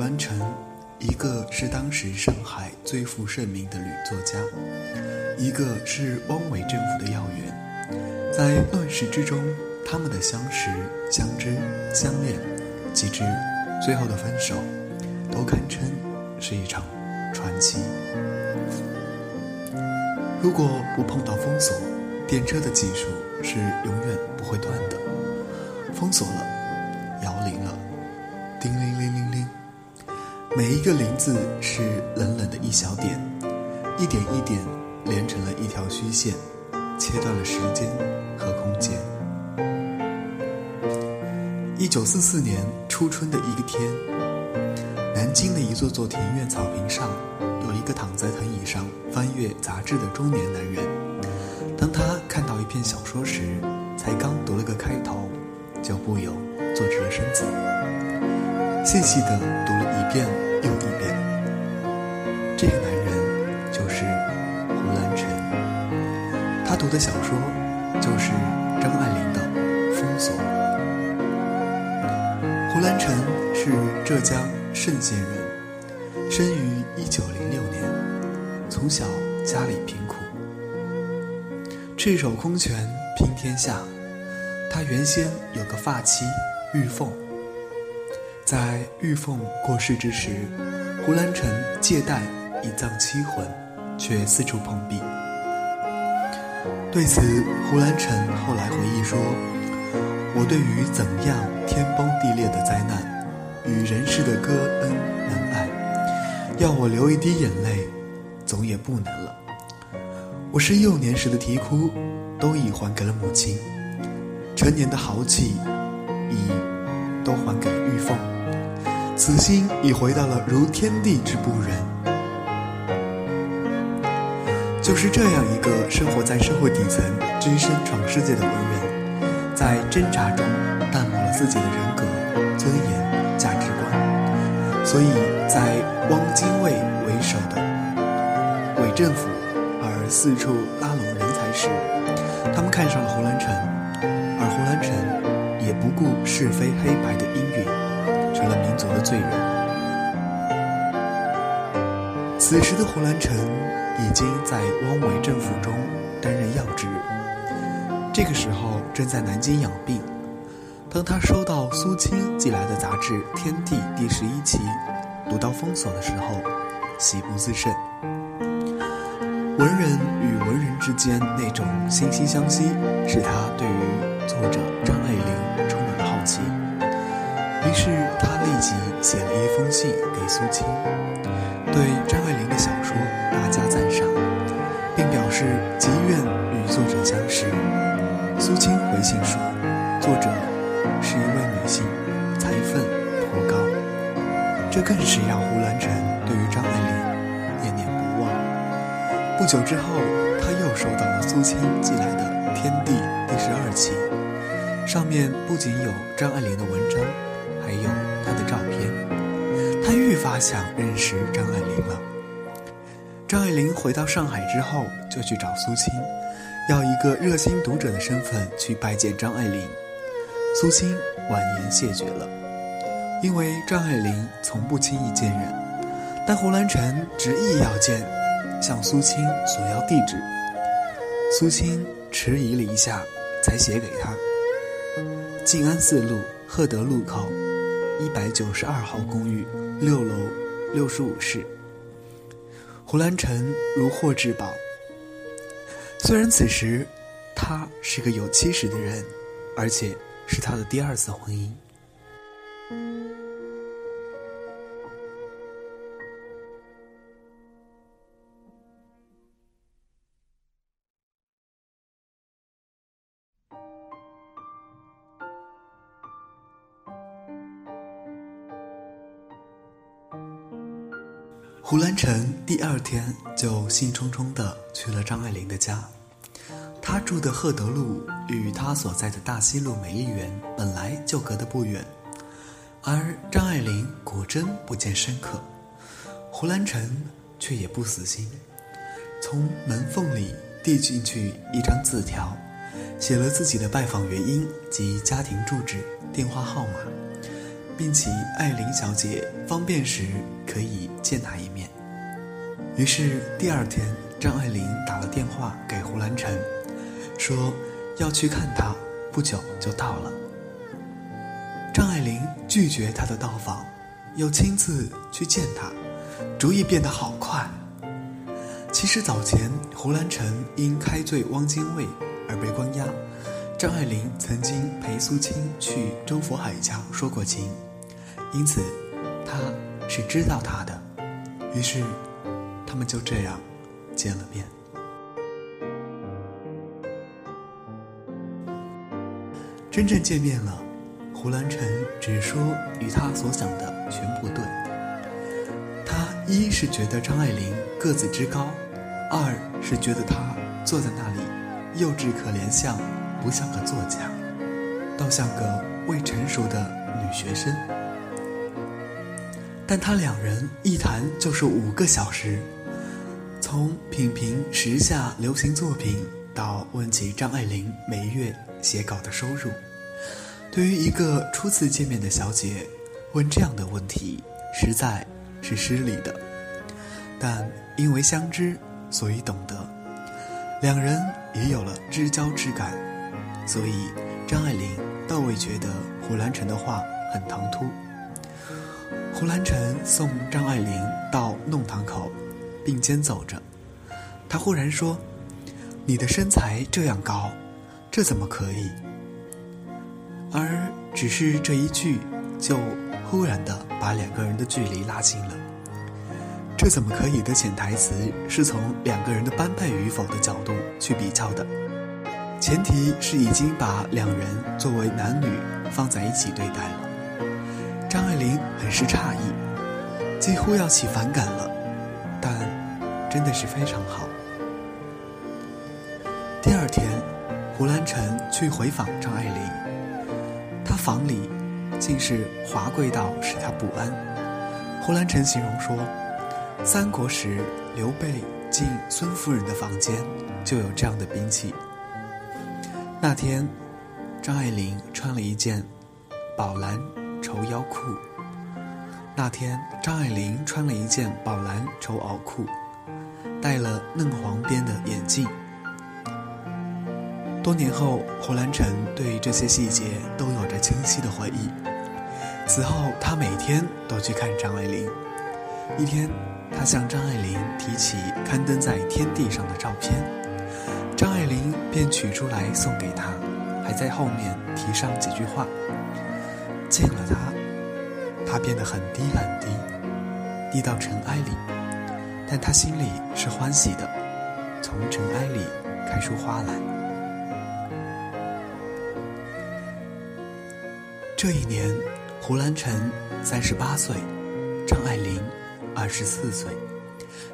兰成，一个是当时上海最负盛名的女作家，一个是汪伪政府的要员。在乱世之中，他们的相识、相知、相恋，及至最后的分手，都堪称是一场传奇。如果不碰到封锁，电车的技术是永远不会断的。封锁了，摇铃了，叮铃铃铃铃，每一个林字是冷冷的一小点，一点一点连成了一条虚线，切断了时间和空间。一九四四年初春的一个天，南京的一座座庭院草坪上。有一个躺在藤椅上翻阅杂志的中年男人，当他看到一篇小说时，才刚读了个开头，就不由坐直了身子，细细地读了一遍又一遍。这个男人就是胡兰成，他读的小说就是张爱玲的《封锁》。胡兰成是浙江嵊县人。生于一九零六年，从小家里贫苦，赤手空拳拼天下。他原先有个发妻玉凤，在玉凤过世之时，胡兰成借贷以葬妻魂，却四处碰壁。对此，胡兰成后来回忆说：“我对于怎样天崩地裂的灾难，与人世的歌恩恩爱。”要我流一滴眼泪，总也不能了。我是幼年时的啼哭，都已还给了母亲；成年的豪气，已都还给了玉凤。此心已回到了如天地之不仁。就是这样一个生活在社会底层、只身闯世界的文人，在挣扎中淡漠了自己的人格、尊严、价值观，所以在。汪精卫为首的伪政府，而四处拉拢人才时，他们看上了胡兰成，而胡兰成也不顾是非黑白的阴云，成了民族的罪人。此时的胡兰成已经在汪伪政府中担任要职，这个时候正在南京养病。当他收到苏青寄来的杂志《天地》第十一期。读到封锁的时候，喜不自胜。文人与文人之间那种惺惺相惜，使他对于作者张爱玲充满了好奇。于是他立即写了一封信给苏青，对张爱玲的小说大加赞赏，并表示极愿与作者相识。苏青回信说，作者是一位女性，才分颇高。这更是让胡兰成对于张爱玲念念不忘。不久之后，他又收到了苏青寄来的《天地》第十二期，上面不仅有张爱玲的文章，还有发想认识张爱玲了。张爱玲回到上海之后，就去找苏青，要一个热心读者的身份去拜见张爱玲。苏青婉言谢绝了。因为张爱玲从不轻易见人，但胡兰成执意要见，向苏青索要地址。苏青迟疑了一下，才写给他：静安寺路赫德路口一百九十二号公寓六楼六十五室。胡兰成如获至宝。虽然此时他是个有妻室的人，而且是他的第二次婚姻。胡兰成第二天就兴冲冲地去了张爱玲的家。他住的赫德路与他所在的大西路美丽园本来就隔得不远，而张爱玲果真不见深刻，胡兰成却也不死心，从门缝里递进去一张字条，写了自己的拜访原因及家庭住址、电话号码，并请艾玲小姐方便时可以见他一面。于是第二天，张爱玲打了电话给胡兰成，说要去看他，不久就到了。张爱玲拒绝他的到访，又亲自去见他，主意变得好快。其实早前胡兰成因开罪汪精卫而被关押，张爱玲曾经陪苏青去周佛海家说过情，因此他是知道他的。于是他们就这样见了面。真正见面了，胡兰成只说与他所想的全不对。他一是觉得张爱玲个子之高。二是觉得她坐在那里，幼稚可怜相，不像个作家，倒像个未成熟的女学生。但他两人一谈就是五个小时，从品评时下流行作品，到问起张爱玲每月写稿的收入。对于一个初次见面的小姐，问这样的问题，实在是失礼的。但因为相知。所以懂得，两人也有了知交之感，所以张爱玲倒未觉得胡兰成的话很唐突。胡兰成送张爱玲到弄堂口，并肩走着，他忽然说：“你的身材这样高，这怎么可以？”而只是这一句，就忽然的把两个人的距离拉近了。这怎么可以的潜台词是从两个人的般配与否的角度去比较的，前提是已经把两人作为男女放在一起对待了。张爱玲很是诧异，几乎要起反感了，但真的是非常好。第二天，胡兰成去回访张爱玲，他房里竟是华贵到使他不安。胡兰成形容说。三国时，刘备进孙夫人的房间，就有这样的兵器。那天，张爱玲穿了一件宝蓝绸腰裤。那天，张爱玲穿了一件宝蓝绸袄裤，戴了嫩黄边的眼镜。多年后，胡兰成对这些细节都有着清晰的回忆。此后，他每天都去看张爱玲。一天。他向张爱玲提起刊登在《天地》上的照片，张爱玲便取出来送给他，还在后面提上几句话。见了他，他变得很低很低，低到尘埃里，但他心里是欢喜的，从尘埃里开出花来。这一年，胡兰成三十八岁，张爱玲。二十四岁，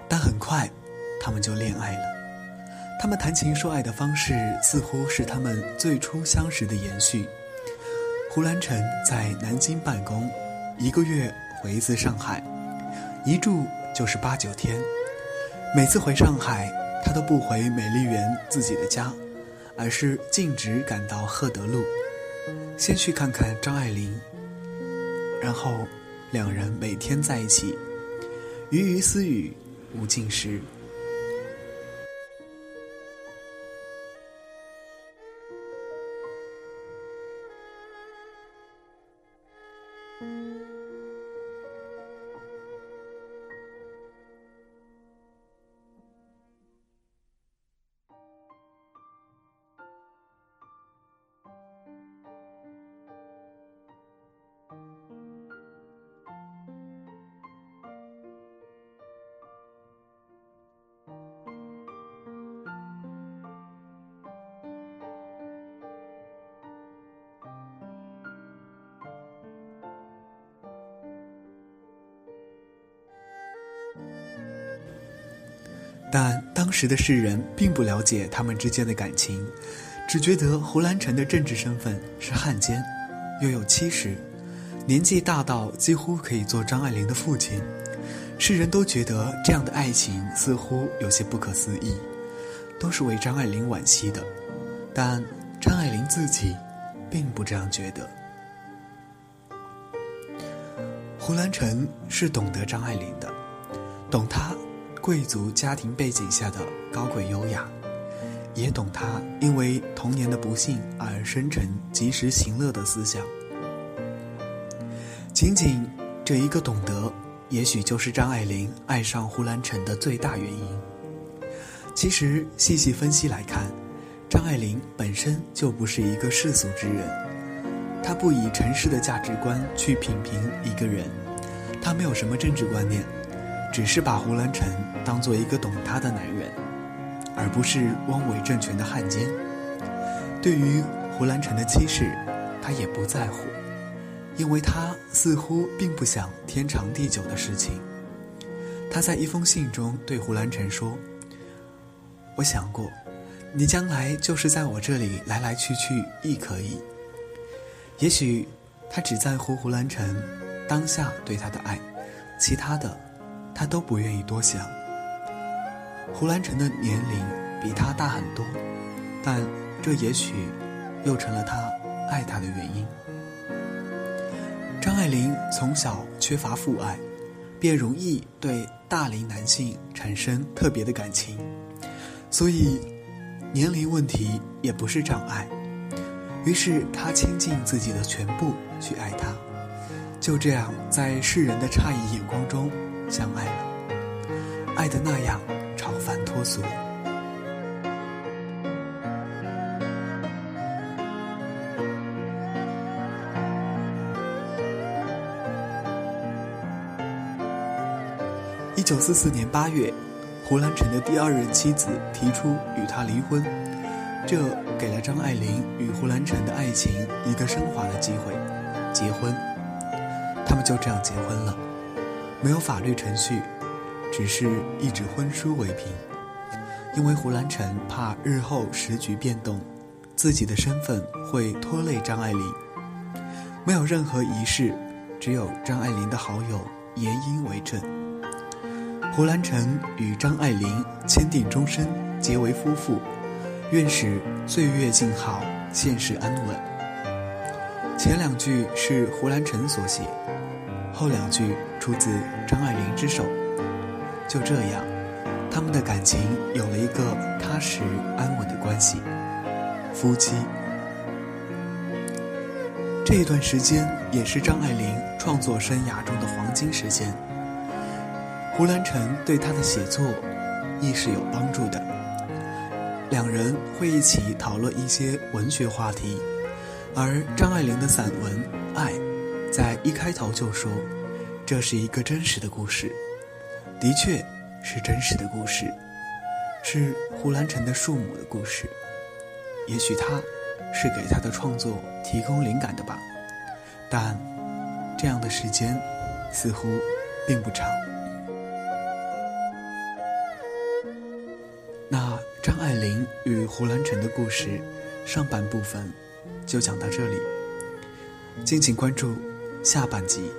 但很快，他们就恋爱了。他们谈情说爱的方式，似乎是他们最初相识的延续。胡兰成在南京办公，一个月回一次上海，一住就是八九天。每次回上海，他都不回美丽园自己的家，而是径直赶到赫德路，先去看看张爱玲，然后两人每天在一起。鱼鱼私语，无尽时。但当时的世人并不了解他们之间的感情，只觉得胡兰成的政治身份是汉奸，又有妻室，年纪大到几乎可以做张爱玲的父亲。世人都觉得这样的爱情似乎有些不可思议，都是为张爱玲惋惜的。但张爱玲自己并不这样觉得。胡兰成是懂得张爱玲的，懂她贵族家庭背景下的高贵优雅，也懂他因为童年的不幸而生成及时行乐的思想。仅仅这一个懂得，也许就是张爱玲爱上胡兰成的最大原因。其实细细分析来看，张爱玲本身就不是一个世俗之人。她不以尘世的价值观去品评一个人，她没有什么政治观念，只是把胡兰成当做一个懂他的男人，而不是汪伪政权的汉奸。对于胡兰成的妻室，他也不在乎，因为他似乎并不想天长地久的事情。他在一封信中对胡兰成说：“我想过，你将来就是在我这里来来去去亦可以。”也许，他只在乎胡兰成当下对他的爱，其他的，他都不愿意多想。胡兰成的年龄比他大很多，但这也许又成了他爱他的原因。张爱玲从小缺乏父爱，便容易对大龄男性产生特别的感情，所以年龄问题也不是障碍。于是他倾尽自己的全部去爱他，就这样在世人的诧异眼光中相爱了，爱的那样超凡脱俗。一九四四年八月，胡兰成的第二任妻子提出与他离婚。这给了张爱玲与胡兰成的爱情一个升华的机会，结婚。他们就这样结婚了，没有法律程序，只是一纸婚书为凭。因为胡兰成怕日后时局变动，自己的身份会拖累张爱玲，没有任何仪式，只有张爱玲的好友严英为证。胡兰成与张爱玲签订终身，结为夫妇。愿使岁月静好，现世安稳。前两句是胡兰成所写，后两句出自张爱玲之手。就这样，他们的感情有了一个踏实安稳的关系，夫妻。这一段时间也是张爱玲创作生涯中的黄金时间。胡兰成对她的写作亦是有帮助的。两人会一起讨论一些文学话题，而张爱玲的散文《爱》在一开头就说：“这是一个真实的故事，的确是真实的故事，是胡兰成的树母的故事。也许他是给他的创作提供灵感的吧，但这样的时间似乎并不长。”那。张爱玲与胡兰成的故事，上半部分就讲到这里。敬请关注下半集。